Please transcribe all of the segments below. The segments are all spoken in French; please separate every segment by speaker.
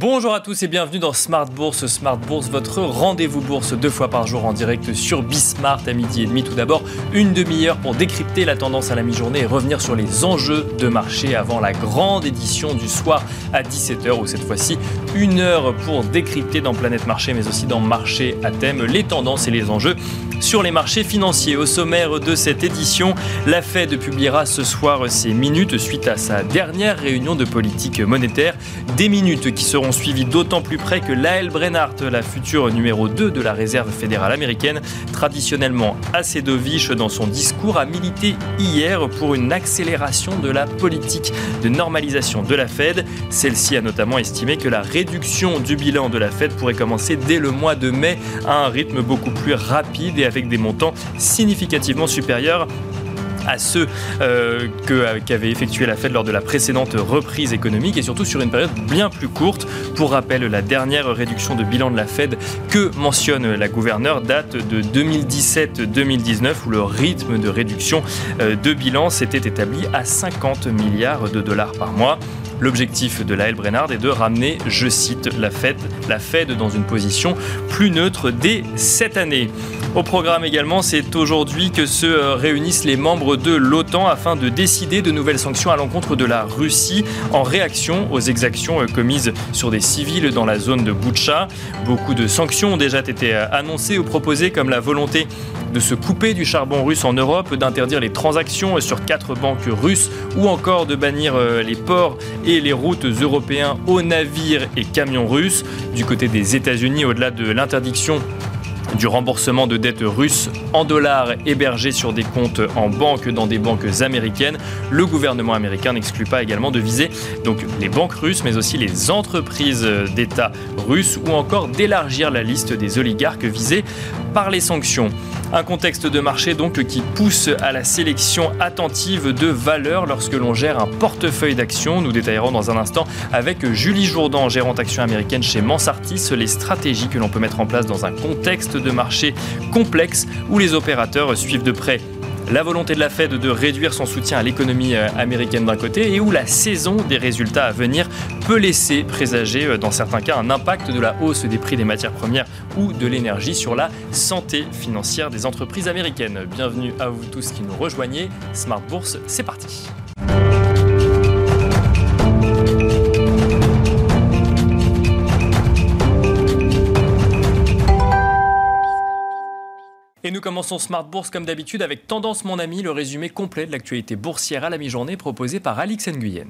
Speaker 1: Bonjour à tous et bienvenue dans Smart Bourse. Smart Bourse, votre rendez-vous bourse deux fois par jour en direct sur Bismart à midi et demi. Tout d'abord, une demi-heure pour décrypter la tendance à la mi-journée et revenir sur les enjeux de marché avant la grande édition du soir à 17h ou cette fois-ci une heure pour décrypter dans Planète Marché mais aussi dans Marché à thème les tendances et les enjeux sur les marchés financiers. Au sommaire de cette édition, la Fed publiera ce soir ses minutes suite à sa dernière réunion de politique monétaire. Des minutes qui seront suivis d'autant plus près que Lael Brennhardt, la future numéro 2 de la réserve fédérale américaine, traditionnellement assez dovish dans son discours, a milité hier pour une accélération de la politique de normalisation de la Fed. Celle-ci a notamment estimé que la réduction du bilan de la Fed pourrait commencer dès le mois de mai à un rythme beaucoup plus rapide et avec des montants significativement supérieurs à ceux euh, qu'avait effectué la Fed lors de la précédente reprise économique et surtout sur une période bien plus courte. Pour rappel, la dernière réduction de bilan de la Fed que mentionne la gouverneure date de 2017-2019 où le rythme de réduction euh, de bilan s'était établi à 50 milliards de dollars par mois. L'objectif de la L. Brennard est de ramener, je cite, la Fed, dans une position plus neutre dès cette année. Au programme également, c'est aujourd'hui que se euh, réunissent les membres de l'OTAN afin de décider de nouvelles sanctions à l'encontre de la Russie en réaction aux exactions euh, commises sur des civils dans la zone de Boutcha. Beaucoup de sanctions ont déjà été euh, annoncées ou proposées comme la volonté de se couper du charbon russe en Europe, d'interdire les transactions sur quatre banques russes ou encore de bannir les ports les routes européens aux navires et camions russes. Du côté des États-Unis, au-delà de l'interdiction du remboursement de dettes russes en dollars hébergées sur des comptes en banque dans des banques américaines. Le gouvernement américain n'exclut pas également de viser donc les banques russes, mais aussi les entreprises d'État russes ou encore d'élargir la liste des oligarques visés par les sanctions. Un contexte de marché donc qui pousse à la sélection attentive de valeurs lorsque l'on gère un portefeuille d'actions. Nous détaillerons dans un instant avec Julie Jourdan, gérante action américaine chez Mansartis, les stratégies que l'on peut mettre en place dans un contexte de marché complexe où les opérateurs suivent de près la volonté de la Fed de réduire son soutien à l'économie euh, américaine d'un côté et où la saison des résultats à venir peut laisser présager euh, dans certains cas un impact de la hausse des prix des matières premières ou de l'énergie sur la santé financière des entreprises américaines. Bienvenue à vous tous qui nous rejoignez. Smart Bourse, c'est parti. Et nous commençons Smart Bourse comme d'habitude avec Tendance Mon Ami, le résumé complet de l'actualité boursière à la mi-journée proposé par Alix Nguyen.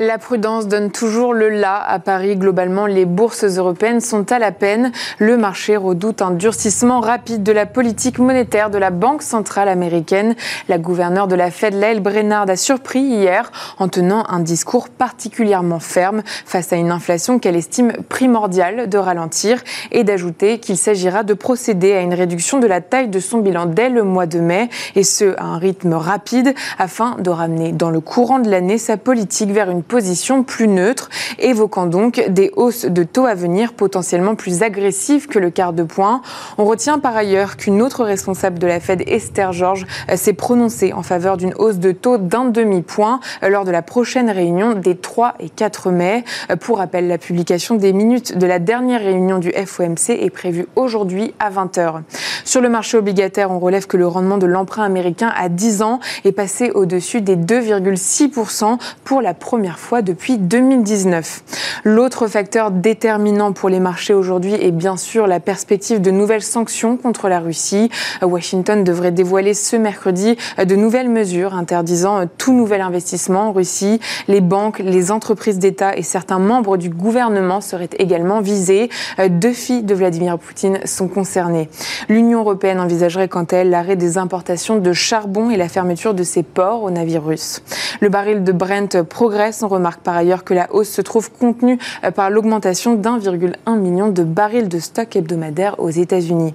Speaker 2: La prudence donne toujours le là à Paris. Globalement, les bourses européennes sont à la peine. Le marché redoute un durcissement rapide de la politique monétaire de la Banque centrale américaine. La gouverneure de la Fed, Lael Brennard, a surpris hier en tenant un discours particulièrement ferme face à une inflation qu'elle estime primordiale de ralentir et d'ajouter qu'il s'agira de procéder à une réduction de la taille de son bilan dès le mois de mai et ce à un rythme rapide afin de ramener dans le courant de l'année sa politique vers une position plus neutre, évoquant donc des hausses de taux à venir potentiellement plus agressives que le quart de point. On retient par ailleurs qu'une autre responsable de la Fed, Esther George, euh, s'est prononcée en faveur d'une hausse de taux d'un demi-point euh, lors de la prochaine réunion des 3 et 4 mai. Euh, pour rappel, la publication des minutes de la dernière réunion du FOMC est prévue aujourd'hui à 20h. Sur le marché obligataire, on relève que le rendement de l'emprunt américain à 10 ans est passé au-dessus des 2,6% pour la première fois depuis 2019. L'autre facteur déterminant pour les marchés aujourd'hui est bien sûr la perspective de nouvelles sanctions contre la Russie. Washington devrait dévoiler ce mercredi de nouvelles mesures interdisant tout nouvel investissement en Russie. Les banques, les entreprises d'État et certains membres du gouvernement seraient également visés. Deux filles de Vladimir Poutine sont concernées. L'Union européenne envisagerait quant à elle l'arrêt des importations de charbon et la fermeture de ses ports aux navires russes. Le baril de Brent progresse on remarque par ailleurs que la hausse se trouve contenue euh, par l'augmentation d'1,1 million de barils de stock hebdomadaire aux États-Unis.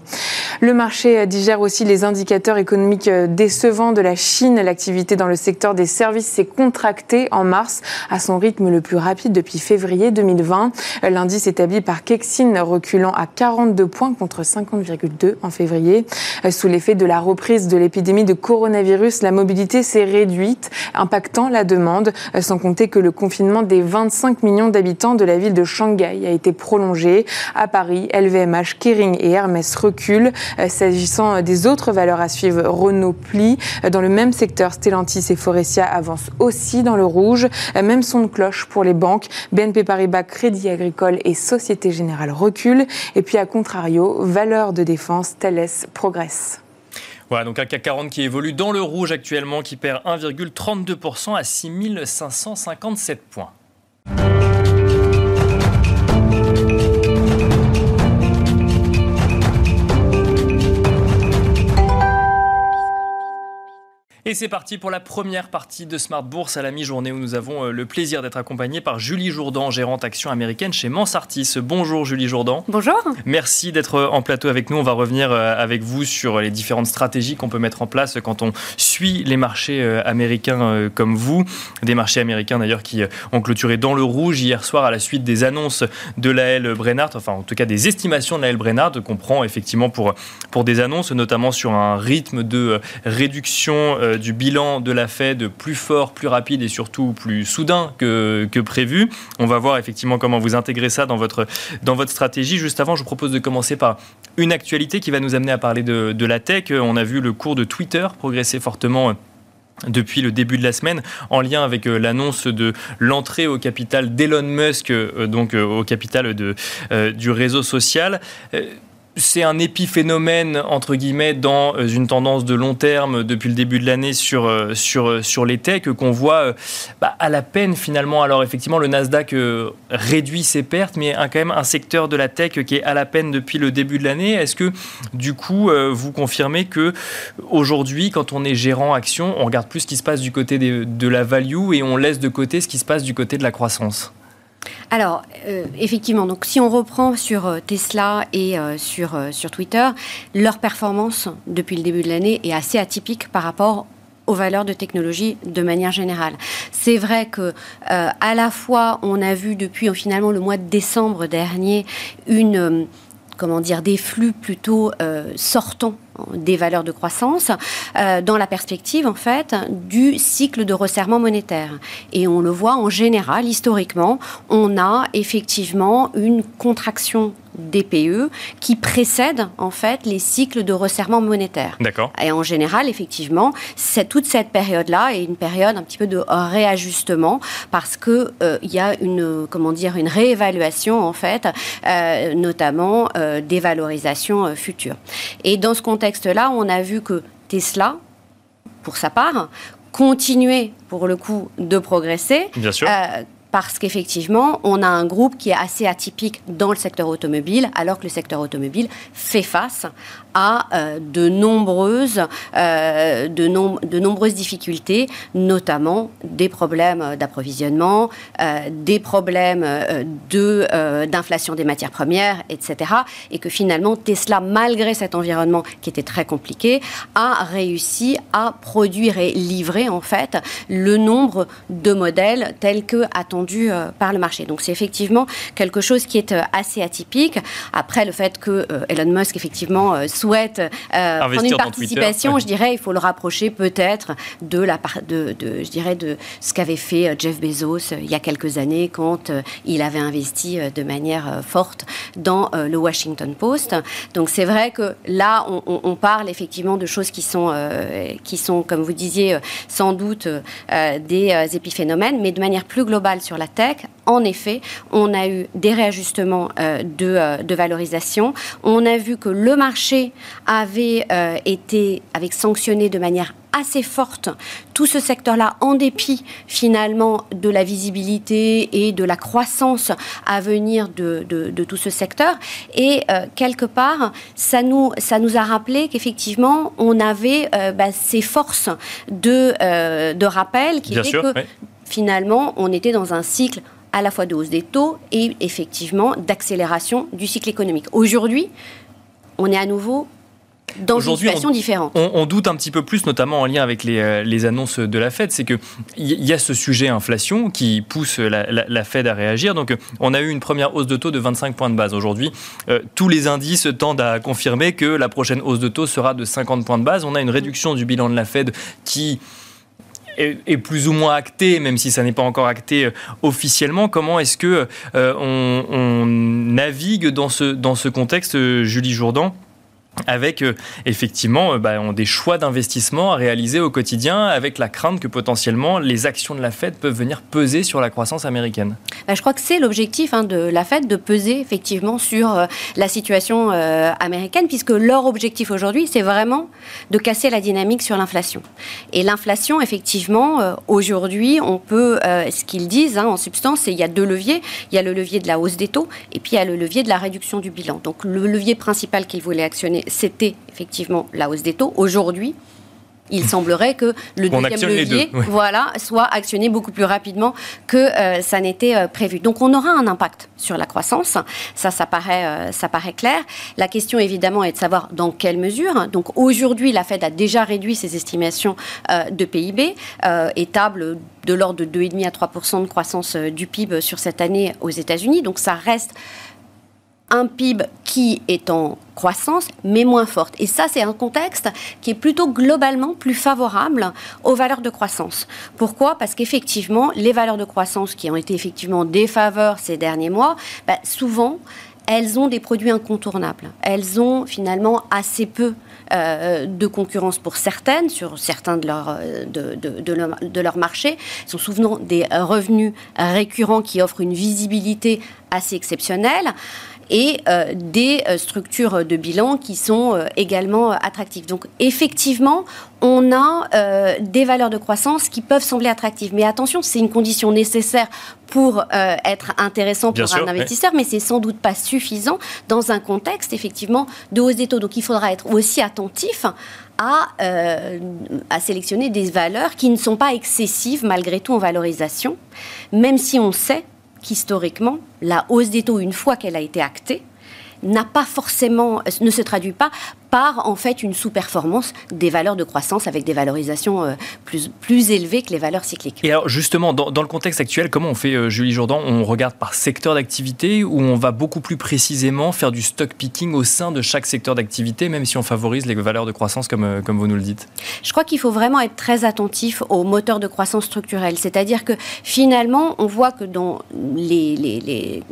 Speaker 2: Le marché euh, digère aussi les indicateurs économiques euh, décevants de la Chine. L'activité dans le secteur des services s'est contractée en mars à son rythme le plus rapide depuis février 2020. L'indice établi par Kexin reculant à 42 points contre 50,2 en février. Sous l'effet de la reprise de l'épidémie de coronavirus, la mobilité s'est réduite, impactant la demande, sans compter que le confinement des 25 millions d'habitants de la ville de Shanghai a été prolongé. À Paris, LVMH, Kering et Hermès reculent. Euh, s'agissant des autres valeurs à suivre, Renault plie. Dans le même secteur, Stellantis et Forestia avancent aussi dans le rouge. Même son de cloche pour les banques. BNP Paribas, Crédit Agricole et Société Générale reculent. Et puis à contrario, valeurs de défense, Thales progresse.
Speaker 1: Voilà, donc un CAC 40 qui évolue dans le rouge actuellement, qui perd 1,32% à 6557 points. Et c'est parti pour la première partie de Smart Bourse à la mi-journée où nous avons euh, le plaisir d'être accompagnés par Julie Jourdan, gérante action américaine chez Mansartis. Bonjour Julie Jourdan.
Speaker 3: Bonjour.
Speaker 1: Merci d'être en plateau avec nous. On va revenir euh, avec vous sur les différentes stratégies qu'on peut mettre en place quand on suit les marchés euh, américains comme vous. Des marchés américains d'ailleurs qui ont clôturé dans le rouge hier soir à la suite des annonces de l'AL Brennard, enfin en tout cas des estimations de l'AL Brennard qu'on prend effectivement pour, pour des annonces, notamment sur un rythme de réduction euh, du bilan de la Fed plus fort, plus rapide et surtout plus soudain que, prévu. On va voir effectivement comment vous intégrez ça dans votre, dans votre stratégie. Juste avant, je vous propose de commencer par une actualité qui va nous amener à parler de, la tech. On a vu le cours de Twitter progresser fortement euh, depuis le début de la semaine, en lien avec euh, l'annonce de l'entrée au capital d'Elon Musk, donc au capital de, du réseau social c'est un épiphénomène entre guillemets dans euh, une tendance de long terme depuis le début de l'année sur euh, sur euh, sur les techs qu'on voit bah, à la peine finalement. Alors effectivement le Nasdaq réduit ses pertes, mais quand même un secteur de la tech qui est à la peine depuis le début de l'année. Est-ce que du coup vous confirmez que aujourd'hui quand on est gérant action, on regarde plus ce qui se passe du côté de la value et on laisse de côté ce qui se passe du côté de la croissance?
Speaker 3: Alors, euh, effectivement, donc si on reprend sur euh, Tesla et euh, sur, Twitter, leur performance depuis le début de l'année est assez atypique par rapport aux valeurs de technologie de manière générale. C'est vrai que à la fois on a vu depuis finalement le mois de décembre dernier une comment dire des flux plutôt sortants des valeurs de croissance euh, dans la perspective en fait du cycle de resserrement monétaire. Et on le voit en général, historiquement, on a effectivement une contraction DPE qui précède en fait les cycles de resserrement monétaire.
Speaker 1: D'accord.
Speaker 3: Et en général, effectivement, c'est toute cette période-là est une période un petit peu de réajustement parce que euh, il y a une comment dire une réévaluation en fait, euh, notamment des valorisations futures. Et dans ce contexte contexte-là, on a vu que Tesla, pour sa part, continuait pour le coup de progresser.
Speaker 1: Bien sûr. Euh,
Speaker 3: parce qu'effectivement, on a un groupe qui est assez atypique dans le secteur automobile, alors que le secteur automobile fait face à euh, de, nombreuses, euh, de, de, nombreuses difficultés, notamment des problèmes d'approvisionnement, euh, des problèmes d'inflation des matières premières, etc. Et que finalement, Tesla, malgré cet environnement qui était très compliqué, a réussi à produire et livrer en fait le nombre de modèles tels que attendus euh, par le marché. Donc c'est effectivement quelque chose qui est euh, assez atypique. Après le fait que euh, Elon Musk effectivement souhaite prendre une participation, je dirais, il faut le rapprocher peut-être de la de, de, je dirais de ce qu'avait fait Jeff Bezos il y a quelques années quand il avait investi de manière forte dans le Washington Post. Donc c'est vrai que là on, on, parle effectivement de choses qui sont qui sont comme vous disiez sans doute des épiphénomènes, mais de manière plus globale sur la tech, en effet, on a eu des réajustements euh, euh, de, valorisation. On a vu que le marché avait euh, été avec sanctionné de manière assez forte tout ce secteur-là, en dépit finalement de la visibilité et de la croissance à venir de, tout ce secteur. Et quelque part, ça nous, ça nous a rappelé qu'effectivement, on avait bah, ces forces de, de rappel qui étaient que finalement, on était dans un cycle à la fois de hausse des taux et effectivement d'accélération du cycle économique. Aujourd'hui, on est à nouveau dans une situation différente.
Speaker 1: On, doute un petit peu plus, notamment en lien avec les, euh, annonces de la Fed, c'est qu'il y, a ce sujet inflation qui pousse la, Fed à réagir. Donc, on a eu une première hausse de taux de 25 points de base. Aujourd'hui, euh, tous les indices tendent à confirmer que la prochaine hausse de taux sera de 50 points de base. On a une réduction du bilan de la Fed qui est, plus ou moins acté, même si ça n'est pas encore acté officiellement. Comment est-ce que on, on, navigue dans ce, dans ce contexte, Julie Jourdan? Avec euh, effectivement euh, bah, des choix d'investissement à réaliser au quotidien, avec la crainte que potentiellement les actions de la Fed peuvent venir peser sur la croissance américaine.
Speaker 3: Bah, je crois que c'est l'objectif hein, de la Fed de peser effectivement sur euh, la situation américaine, puisque leur objectif aujourd'hui, c'est vraiment de casser la dynamique sur l'inflation. Et l'inflation, effectivement, aujourd'hui, on peut, ce qu'ils disent hein, en substance, il y a deux leviers. Il y a le levier de la hausse des taux, et puis il y a le levier de la réduction du bilan. Donc le levier principal qu'ils voulaient actionner c'était effectivement la hausse des taux. Aujourd'hui, il semblerait que le deuxième levier voilà, soit actionné beaucoup plus rapidement que euh, ça n'était euh, prévu. Donc on aura un impact sur la croissance, ça, ça paraît, euh, ça paraît clair. La question évidemment est de savoir dans quelle mesure. Donc aujourd'hui, la Fed a déjà réduit ses estimations de PIB, étable de l'ordre de 2,5 à 3% de croissance du PIB sur cette année aux États-Unis. Donc ça reste un PIB qui est en croissance, mais moins forte. Et ça, c'est un contexte qui est plutôt globalement plus favorable aux valeurs de croissance. Pourquoi? Parce qu'effectivement, les valeurs de croissance qui ont été effectivement défaveurs ces derniers mois, bah, souvent, elles ont des produits incontournables. Elles ont finalement assez peu euh, de concurrence pour certaines, sur certains de leurs de, de, marché. sont souvent des revenus récurrents qui offrent une visibilité assez exceptionnelle et euh, des euh, structures de bilan qui sont euh, également attractives. Donc effectivement, on a des valeurs de croissance qui peuvent sembler attractives. Mais attention, c'est une condition nécessaire pour être intéressant pour un investisseur, mais c'est sans doute pas suffisant dans un contexte effectivement de hausse des taux. Donc il faudra être aussi attentif à, à, sélectionner des valeurs qui ne sont pas excessives malgré tout en valorisation, même si on sait qu'historiquement, la hausse des taux, une fois qu'elle a été actée, n'a pas forcément, ne se traduit pas par en fait une sous-performance des valeurs de croissance avec des valorisations euh, plus, plus élevées que les valeurs cycliques.
Speaker 1: Et alors justement, dans, le contexte actuel, comment on fait, euh, Julie Jourdan? On regarde par secteur d'activité ou on va beaucoup plus précisément faire du stock picking au sein de chaque secteur d'activité, même si on favorise les valeurs de croissance comme, euh, comme vous nous le dites?
Speaker 3: Je crois qu'il faut vraiment être très attentif aux moteurs de croissance structurelle. C'est-à-dire que finalement, on voit que dans les, les, les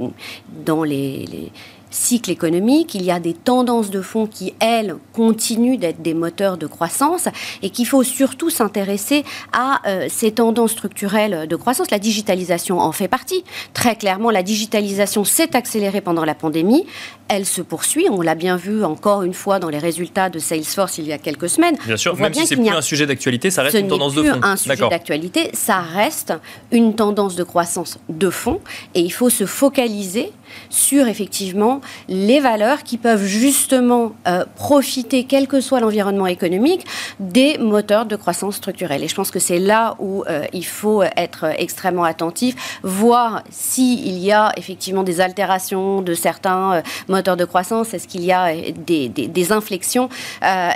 Speaker 3: dans les, les cycle économique, il y a des tendances de fond qui, elles, continuent d'être des moteurs de croissance et qu'il faut surtout s'intéresser à euh, ces tendances structurelles de croissance. La digitalisation en fait partie. Très clairement, la digitalisation s'est accélérée pendant la pandémie. Elle se poursuit. On l'a bien vu encore une fois dans les résultats de Salesforce il y a quelques semaines.
Speaker 1: Bien sûr, même si c'est plus un sujet d'actualité, ça reste une tendance de fond.
Speaker 3: un sujet d'actualité, ça reste une tendance de croissance de fond et il faut se focaliser sur effectivement les valeurs qui peuvent justement euh, profiter, quel que soit l'environnement économique, des moteurs de croissance structurelle. Et je pense que c'est là où euh, il faut être extrêmement attentif, voir s'il y a effectivement des altérations de certains euh, moteurs de croissance, est-ce qu'il y a des, inflexions.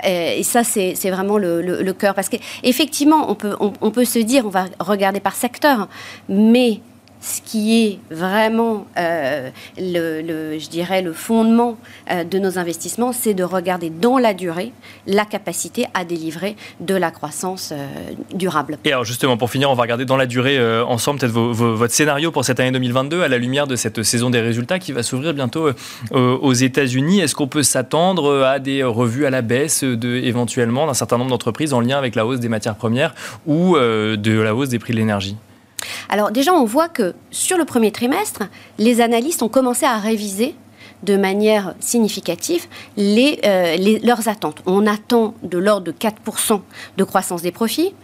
Speaker 3: Et, ça, c'est vraiment le, cœur. Parce qu'effectivement, on peut, on peut se dire, on va regarder par secteur, mais ce qui est vraiment, euh, le, je dirais, le fondement euh, de nos investissements, c'est de regarder dans la durée la capacité à délivrer de la croissance euh, durable.
Speaker 1: Et alors justement, pour finir, on va regarder dans la durée ensemble peut-être votre scénario pour cette année 2022 à la lumière de cette saison des résultats qui va s'ouvrir bientôt aux États-Unis. Est-ce qu'on peut s'attendre à des revues à la baisse de, éventuellement d'un certain nombre d'entreprises en lien avec la hausse des matières premières ou de la hausse des prix de l'énergie?
Speaker 3: Alors déjà, on voit que sur le premier trimestre, les analystes ont commencé à réviser de manière significative euh, leurs attentes. On attend de l'ordre de 4% de croissance des profits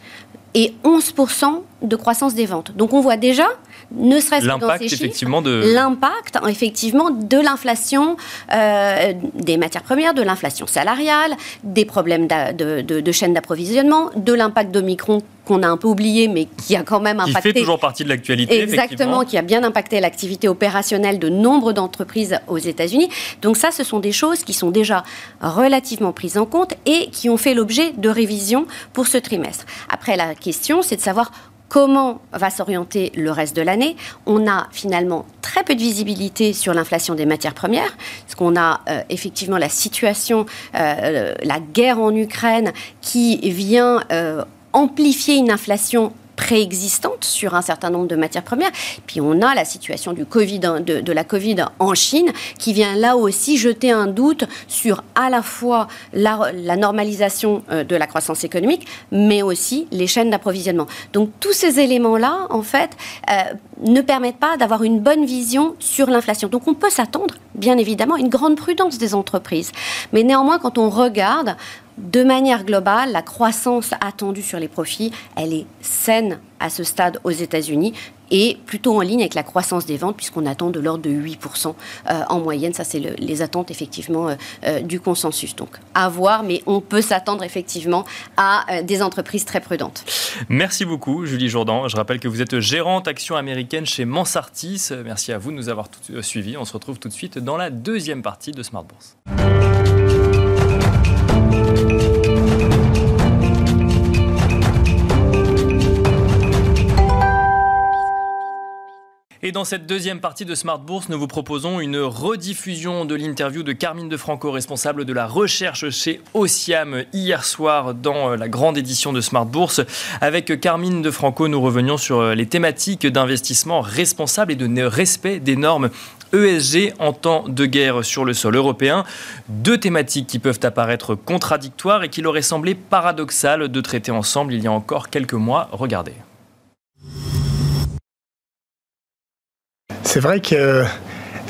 Speaker 3: et 11% de croissance des ventes. Donc on voit déjà ne serait-ce que dans ces
Speaker 1: effectivement de...
Speaker 3: l'impact effectivement de l'inflation euh, des matières premières, de l'inflation salariale, des problèmes de, de, chaîne d'approvisionnement, de l'impact d'Omicron qu'on a un peu oublié, mais qui a quand même impacté.
Speaker 1: Qui fait toujours partie de l'actualité.
Speaker 3: Exactement, qui a bien impacté l'activité opérationnelle de nombre d'entreprises aux États-Unis. Donc ça, ce sont des choses qui sont déjà relativement prises en compte et qui ont fait l'objet de révisions pour ce trimestre. Après, la question, c'est de savoir comment va s'orienter le reste de l'année. On a finalement très peu de visibilité sur l'inflation des matières premières, parce qu'on a euh, effectivement la situation, euh, la guerre en Ukraine qui vient euh, amplifier une inflation préexistante sur un certain nombre de matières premières. Puis on a la situation du COVID, de, la Covid en Chine qui vient là aussi jeter un doute sur à la fois la, normalisation euh, de la croissance économique, mais aussi les chaînes d'approvisionnement. Donc tous ces éléments-là, en fait, euh, ne permettent pas d'avoir une bonne vision sur l'inflation. Donc on peut s'attendre, bien évidemment, à une grande prudence des entreprises. Mais néanmoins, quand on regarde, de manière globale, la croissance attendue sur les profits, elle est saine à ce stade aux États-Unis et plutôt en ligne avec la croissance des ventes, puisqu'on attend de l'ordre de 8% euh, en moyenne. Ça, c'est les attentes effectivement euh, euh, du consensus. Donc, à voir, mais on peut s'attendre effectivement à des entreprises très prudentes.
Speaker 1: Merci beaucoup, Julie Jourdan. Je rappelle que vous êtes gérante action américaine chez Mansartis. Merci à vous de nous avoir suivis. On se retrouve tout de suite dans la deuxième partie de Smart Bourse. Et dans cette deuxième partie de Smart Bourse, nous vous proposons une rediffusion de l'interview de Carmine De Franco, responsable de la recherche chez Ociam, hier soir dans euh, la grande édition de Smart Bourse. Avec Carmine De Franco, nous revenions sur euh, les thématiques d'investissement responsable et de respect des normes ESG en temps de guerre sur le sol européen. Deux thématiques qui peuvent apparaître contradictoires et qu'il aurait semblé paradoxal de traiter ensemble il y a encore quelques mois. Regardez.
Speaker 4: C'est vrai que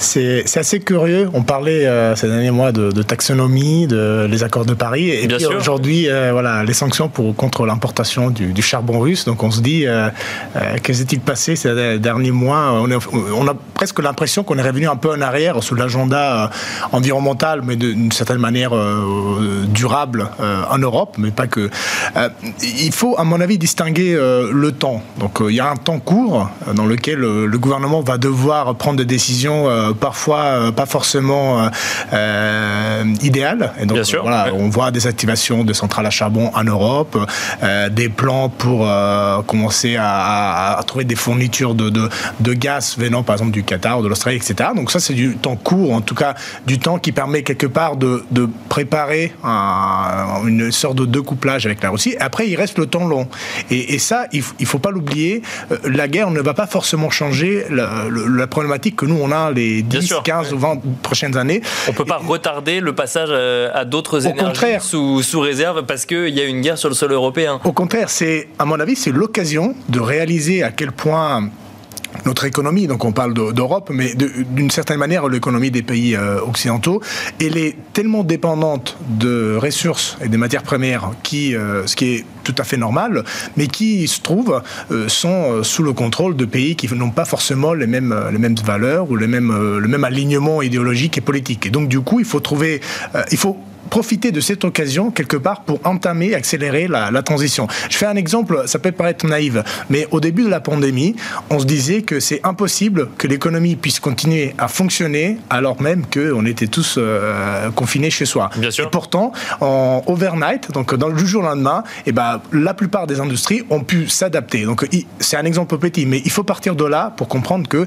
Speaker 4: c'est assez curieux. On parlait euh, ces derniers mois de, taxonomie, de les accords de Paris, et puis aujourd'hui, euh, voilà, les sanctions pour contre l'importation du, charbon russe. Donc on se dit, euh, qu'est-ce qui s'est-il passé ces derniers mois? On, on, a presque l'impression qu'on est revenu un peu en arrière sous l'agenda environnemental, mais d'une certaine manière durable en Europe, mais pas que. il faut, à mon avis, distinguer le temps. Donc il y a un temps court dans lequel le gouvernement va devoir prendre des décisions euh, parfois euh, pas forcément euh, idéal. Et donc, voilà, on voit des activations de centrales à charbon en Europe, des plans pour commencer à, trouver des fournitures de, de, gaz venant par exemple du Qatar, de l'Australie, etc. Donc ça, c'est du temps court, en tout cas du temps qui permet quelque part de, de préparer une sorte de découplage avec la Russie. Après, il reste le temps long. Et, ça, il ne faut pas l'oublier, la guerre ne va pas forcément changer la, la problématique que nous, on a les 10, 15 ou 20 prochaines années.
Speaker 1: On ne peut pas retarder le passage euh, à d'autres énergies sous, sous réserve parce qu'il y a une guerre sur le sol européen.
Speaker 4: Au contraire, c'est, à mon avis, c'est l'occasion de réaliser à quel point notre économie, donc on parle d'Europe, mais d'une certaine manière l'économie des pays euh, occidentaux, elle est tellement dépendante de ressources et des matières premières, qui, euh, ce qui est tout à fait normal, mais qui se trouve euh, sont sous le contrôle de pays qui n'ont pas forcément les mêmes, les mêmes valeurs ou le même alignement idéologique et politique. Et donc du coup, il faut trouver, il faut profiter de cette occasion quelque part pour entamer, accélérer la, transition. Je fais un exemple, ça peut paraître naïf, mais au début de la pandémie, on se disait que c'est impossible que l'économie puisse continuer à fonctionner alors même qu'on était tous euh, confinés chez soi.
Speaker 1: Bien sûr.
Speaker 4: Et pourtant, en overnight, donc dans le jour au lendemain, et eh ben, la plupart des industries ont pu s'adapter. Donc c'est un exemple petit, mais il faut partir de là pour comprendre que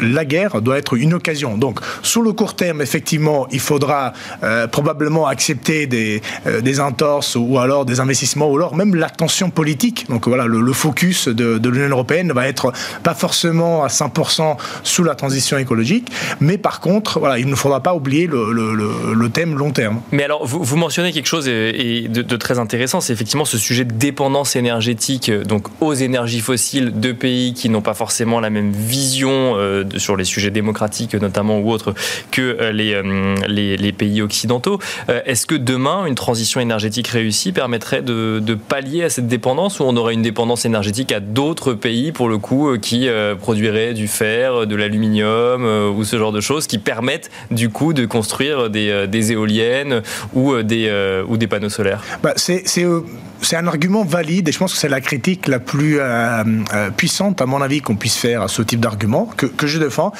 Speaker 4: la guerre doit être une occasion. Donc, sous le court terme, effectivement, il faudra euh, probablement accepter des, euh, des entorses ou alors des investissements ou alors même l'attention politique. Donc voilà, le, focus de, l'Union européenne va être pas forcément à 100% sous la transition écologique, mais par contre, voilà, il ne faudra pas oublier le, le, thème long terme.
Speaker 1: Mais alors, vous, vous mentionnez quelque chose et, de, très intéressant, c'est effectivement ce sujet de dépendance énergétique donc aux énergies fossiles de pays qui n'ont pas forcément la même vision. Euh, sur les sujets démocratiques notamment ou autres que euh, euh, les, les, pays occidentaux. Euh, est-ce que demain, une transition énergétique réussie permettrait de, pallier à cette dépendance ou on aurait une dépendance énergétique à d'autres pays, pour le coup, qui produiraient du fer, de l'aluminium ou ce genre de choses qui permettent, du coup, de construire des, éoliennes ou des, ou des panneaux solaires?
Speaker 4: Bah, C'est c'est un argument valide et je pense que c'est la critique la plus euh, euh, puissante, à mon avis, qu'on puisse faire à ce type d'argument que, que, je défends.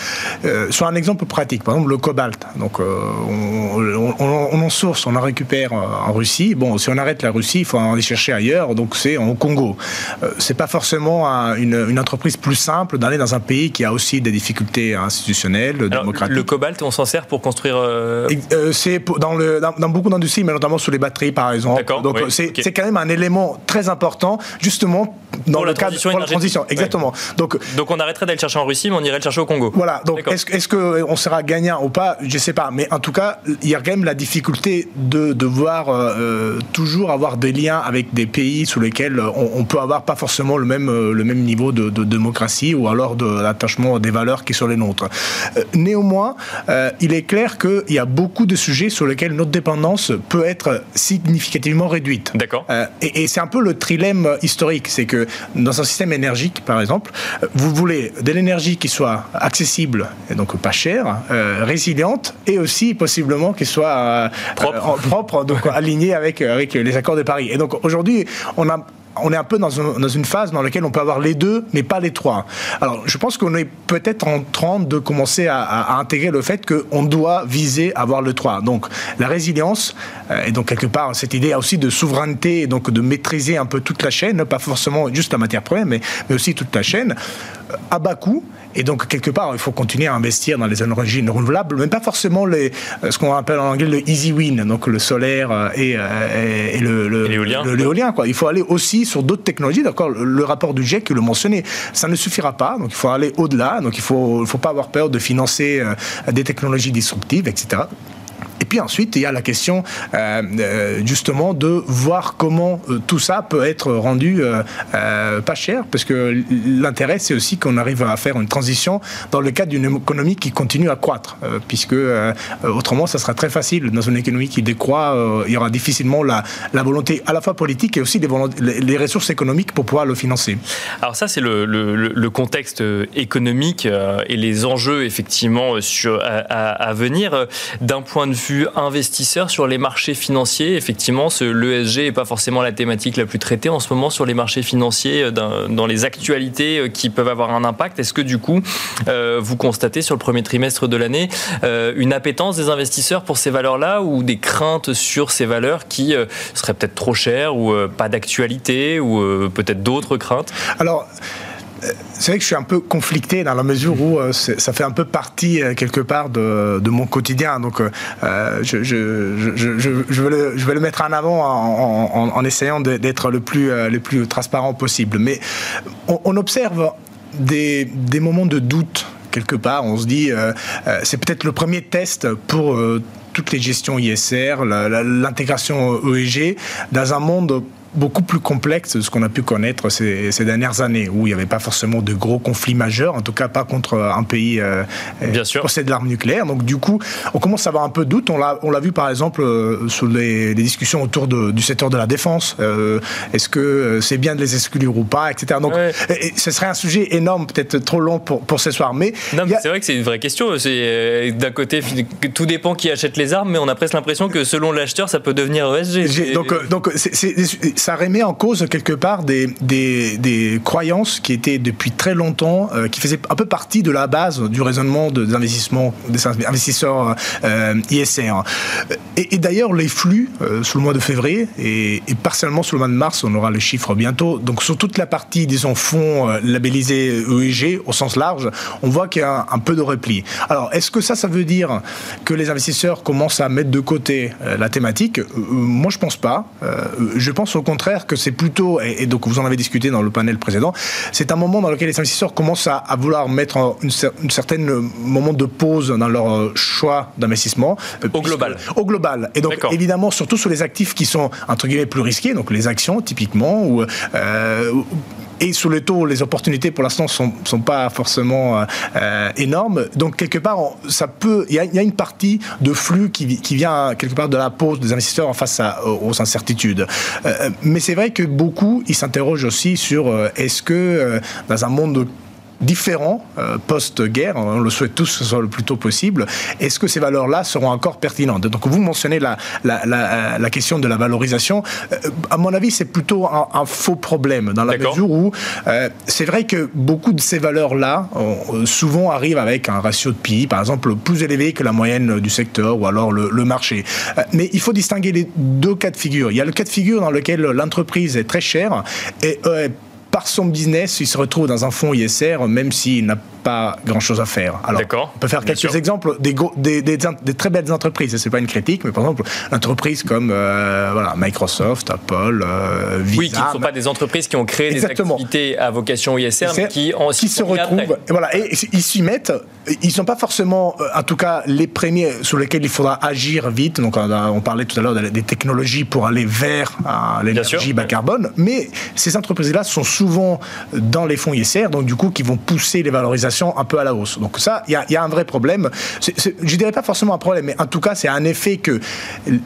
Speaker 4: Euh, sur un exemple pratique, par exemple le cobalt. Donc, on, on, en source, on en récupère en Russie. Bon, si on arrête la Russie, il faut aller chercher ailleurs. Donc, c'est au Congo. c'est pas forcément une, une, entreprise plus simple d'aller dans un pays qui a aussi des difficultés institutionnelles, démocratiques.
Speaker 1: Le cobalt, on s'en sert pour construire.
Speaker 4: c'est dans, dans, beaucoup d'industries, mais notamment sur les batteries, par exemple. Donc, c'est quand même un un élément très important, justement, dans le cadre de la transition. Exactement.
Speaker 1: Donc, donc on arrêterait d'aller le chercher en Russie, mais on irait le chercher au Congo.
Speaker 4: Voilà. Donc est-ce est qu'on sera gagnant ou pas? Je ne sais pas. Mais en tout cas, il y a quand même la difficulté de devoir euh, euh, toujours avoir des liens avec des pays sous lesquels on, on, peut avoir pas forcément le même, euh, le même niveau de, démocratie ou alors de l'attachement des valeurs qui sont les nôtres. néanmoins, il est clair qu'il y a beaucoup de sujets sur lesquels notre dépendance peut être significativement réduite.
Speaker 1: D'accord.
Speaker 4: Et, et c'est un peu le trilemme historique. C'est que dans un système énergique, par exemple, vous voulez de l'énergie qui soit accessible et donc pas chère, euh, résiliente et aussi possiblement qui soit euh, propre, euh, propre donc alignée avec, avec les accords de Paris. Et donc aujourd'hui, on a on est un peu dans, une phase dans laquelle on peut avoir les deux, mais pas les trois. Alors, je pense qu'on est peut-être en train de commencer à, intégrer le fait qu'on doit viser à avoir le trois. Donc, la résilience, euh, et donc quelque part, cette idée aussi de souveraineté, et donc de maîtriser un peu toute la chaîne, pas forcément juste la matière première, mais, mais aussi toute la chaîne, euh, à bas coût, et donc, quelque part, il faut continuer à investir dans les énergies renouvelables, mais pas forcément les, euh, ce qu'on appelle en anglais le easy win, donc le solaire euh, et, euh, et, le, l'éolien. quoi. Il faut aller aussi sur d'autres technologies. D'accord, le, rapport du GIEC le mentionnait. Ça ne suffira pas, donc il faut aller au-delà. Donc, il ne faut, faut pas avoir peur de financer des technologies disruptives, etc. Puis ensuite, il y a la question euh, euh, justement de voir comment euh, tout ça peut être rendu pas cher, parce que l'intérêt, c'est aussi qu'on arrive à faire une transition dans le cadre d'une économie qui continue à croître, puisque autrement, ça sera très facile. Dans une économie qui décroît, il y aura difficilement la, volonté à la fois politique et aussi les, ressources économiques pour pouvoir le financer.
Speaker 1: Alors ça, c'est le, contexte économique et les enjeux, effectivement, à venir. D'un point de vue investisseur sur les marchés financiers. Effectivement, l'ESG n'est pas forcément la thématique la plus traitée en ce moment sur les marchés financiers, euh, dans, les actualités euh, qui peuvent avoir un impact. Est-ce que du coup, euh, vous constatez sur le premier trimestre de l'année une appétence des investisseurs pour ces valeurs-là ou des craintes sur ces valeurs qui seraient peut-être trop chères ou pas d'actualité ou peut-être d'autres craintes?
Speaker 4: Alors, c'est vrai que je suis un peu conflicté dans la mesure où euh, ça fait un peu partie euh, quelque part de, mon quotidien. Donc, euh, je, vais le, mettre en avant en, essayant d'être le plus, le plus transparent possible. Mais on, observe des, des, moments de doute quelque part. On se dit, c'est peut-être le premier test pour toutes les gestions ISR, l'intégration EEG, dans un monde beaucoup plus complexe de ce qu'on a pu connaître ces, dernières années, où il n'y avait pas forcément de gros conflits majeurs, en tout cas pas contre un pays euh, Bien sûr. possède l'arme nucléaire. Donc du coup, on commence à avoir un peu de doute. On l'a vu par exemple euh, sur les, discussions autour du secteur de la défense. Euh, est-ce que c'est bien de les exclure ou pas, etc. Donc ce serait un sujet énorme, peut-être trop long pour, pour ce soir. Mais,
Speaker 1: c'est vrai que c'est une vraie question. D'un côté, tout dépend qui achète les armes, mais on a presque l'impression que selon l'acheteur, ça peut devenir ESG.
Speaker 4: Donc, donc c'est ça remet en cause quelque part des, des, croyances qui étaient depuis très longtemps, euh, qui faisaient un peu partie de la base du raisonnement des investissements des investisseurs euh, ISR. Et, d'ailleurs, les flux euh, sous le mois de février et, partiellement sous le mois de mars, on aura les chiffres bientôt. Donc sur toute la partie, disons, fonds labellisés EEG au sens large, on voit qu'il y a un, peu de repli. Alors, est-ce que ça, ça veut dire que les investisseurs commencent à mettre de côté la thématique? Moi, je pense pas. je pense au contraire que c'est plutôt, et, donc vous en avez discuté dans le panel précédent, c'est un moment dans lequel les investisseurs commencent à, vouloir mettre une, une, certaine moment de pause dans leur euh, choix d'investissement.
Speaker 1: Euh, au global.
Speaker 4: Au global. Et donc évidemment, surtout sur les actifs qui sont entre guillemets plus risqués, donc les actions typiquement, ou euh, et sous le taux, les opportunités pour l'instant sont, sont pas forcément euh, énormes. Donc quelque part, ça peut, il y, a une partie de flux qui, vient quelque part de la pause des investisseurs face à, aux incertitudes. Euh, mais c'est vrai que beaucoup, ils s'interrogent aussi sur euh, est-ce que dans un monde différents euh, post-guerre, on le souhaite tous que ce soit le plus tôt possible, est-ce que ces valeurs-là seront encore pertinentes? Donc vous mentionnez la, la, la, la, question de la valorisation. Euh, à mon avis, c'est plutôt un, faux problème, dans la mesure où euh, c'est vrai que beaucoup de ces valeurs-là, souvent arrivent avec un ratio de PI, par exemple, plus élevé que la moyenne du secteur ou alors le, le marché. mais il faut distinguer les deux cas de figure. Il y a le cas de figure dans lequel l'entreprise est très chère et par son business, il se retrouve dans un fonds ISR, même s'il n'a pas grand-chose à faire. Alors, on peut faire quelques exemples des, des, des, très belles entreprises. C'est pas une critique, mais par exemple, entreprises comme euh, voilà, Microsoft, Apple, euh, Visa.
Speaker 1: Oui, qui ne sont pas des entreprises qui ont créé des activités à vocation ISR, mais qui, en,
Speaker 4: qui se retrouvent. Et voilà, et ils s'y mettent. Ils sont pas forcément, euh, en tout cas, les premiers sur lesquels il faudra agir vite. Donc, on, parlait tout à l'heure des technologies pour aller vers l'énergie bas carbone. Mais ces entreprises-là sont souvent dans les fonds ISR, donc du coup, qui vont pousser les valorisations un peu à la hausse. Donc ça, il y, a un vrai problème. Je ne dirais pas forcément un problème, mais en tout cas, c'est un effet que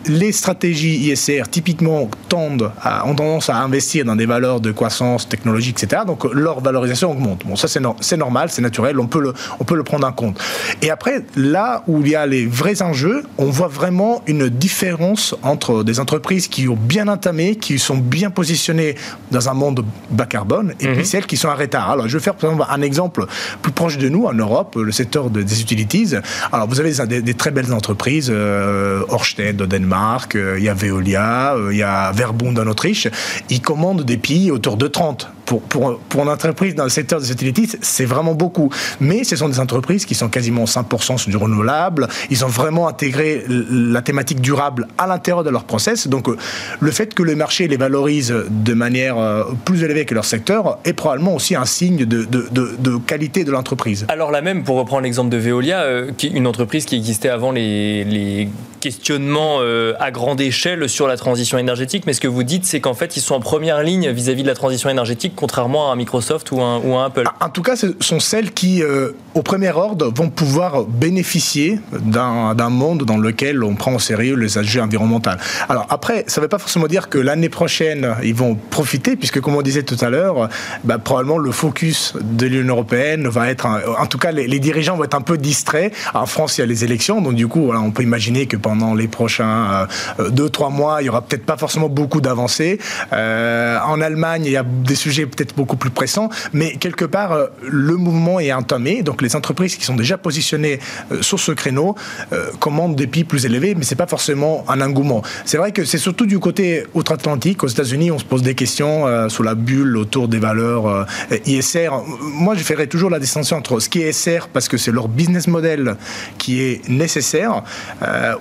Speaker 4: les stratégies ISR typiquement tendent ont tendance à investir dans des valeurs de croissance technologique, etc. Donc leur valorisation augmente. Bon, ça c'est normal, c'est naturel, on peut, on peut le prendre en compte. Et après, là où il y a les vrais enjeux, on voit vraiment une différence entre des entreprises qui ont bien entamé, qui sont bien positionnées dans un monde bas carbone, et puis mhm. celles qui sont en retard. Alors je vais faire par exemple un exemple plus proche de nous en Europe, le secteur des utilities. Alors vous avez des, très belles entreprises, euh, Orsted au Danemark, euh, il y a Veolia, euh, il y a Verbund en Autriche. Ils commandent des pays autour de 30 pour, une entreprise dans le secteur des utilities, c'est vraiment beaucoup. Mais ce sont des entreprises qui sont quasiment 100% sur du renouvelable. Ils ont vraiment intégré la thématique durable à l'intérieur de leur process. Donc, euh, le fait que le marché les valorise de manière euh, plus élevée que leur secteur est probablement aussi un signe de, qualité de l'entreprise.
Speaker 1: Alors là même, pour reprendre l'exemple de Veolia, euh, une entreprise qui existait avant les questionnements à grande échelle sur la transition énergétique, mais ce que vous dites, c'est qu'en fait, ils sont en première ligne vis-à-vis de la transition énergétique contrairement à Microsoft ou un, ou un Apple.
Speaker 4: En tout cas, ce sont celles qui, euh, au premier ordre, vont pouvoir bénéficier d'un monde dans lequel on prend au sérieux les enjeux environnementaux. Alors après, ça ne veut pas forcément dire que l'année prochaine, ils vont profiter, puisque comme on disait tout à l'heure, bah, probablement le focus de l'Union européenne va être, en tout cas, les, dirigeants vont être un peu distraits. En France, il y a les élections, donc du coup, on peut imaginer que pendant les prochains 2-3 euh, mois, il y aura peut-être pas forcément beaucoup d'avancées. Euh, en Allemagne, il y a des sujets peut-être beaucoup plus pressant, mais quelque part, euh, le mouvement est entamé. Les entreprises qui sont déjà positionnées euh, sur ce créneau euh, commandent des prix plus élevés, mais c'est pas forcément un engouement. C'est vrai que c'est surtout du côté outre-Atlantique. Aux États-Unis, on se pose des questions sur la bulle autour des valeurs ISR. Moi, je ferais toujours la distinction entre ce qui est SR parce que c'est leur business model qui est nécessaire,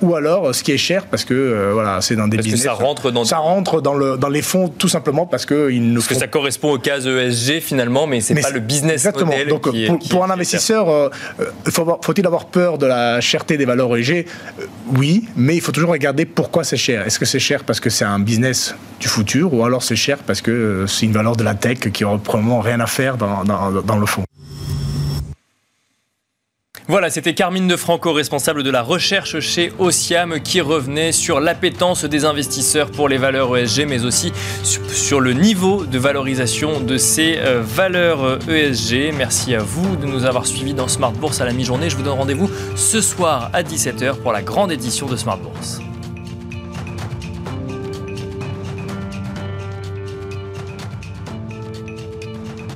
Speaker 4: ou alors ce qui est cher parce que voilà, c'est dans des
Speaker 1: parce
Speaker 4: business.
Speaker 1: Que ça rentre dans
Speaker 4: ça rentre dans le dans les fonds tout simplement parce que ils
Speaker 1: parce que ça correspond au case ESG finalement, mais c'est pas le business
Speaker 4: exactement.
Speaker 1: model.
Speaker 4: Donc
Speaker 1: qui
Speaker 4: pour, pour un investisseur, euh, euh, faut-il avoir peur de la cherté des valeurs ESG euh, Oui, mais il faut toujours regarder pourquoi c'est cher. Est-ce que c'est cher parce que c'est un business du futur, ou alors c'est cher parce que c'est une valeur de la tech qui n'aura probablement rien à faire dans, le fond?
Speaker 1: Voilà, c'était Carmine De Franco, responsable de la recherche chez Ociam, qui revenait sur l'appétence des investisseurs pour les valeurs ESG, mais aussi sur le niveau de valorisation de ces euh, valeurs ESG. Euh, e Merci à vous de nous avoir suivis dans Smart Bourse à la mi-journée. Je vous donne rendez-vous ce soir à 17h pour la grande édition de Smart Bourse.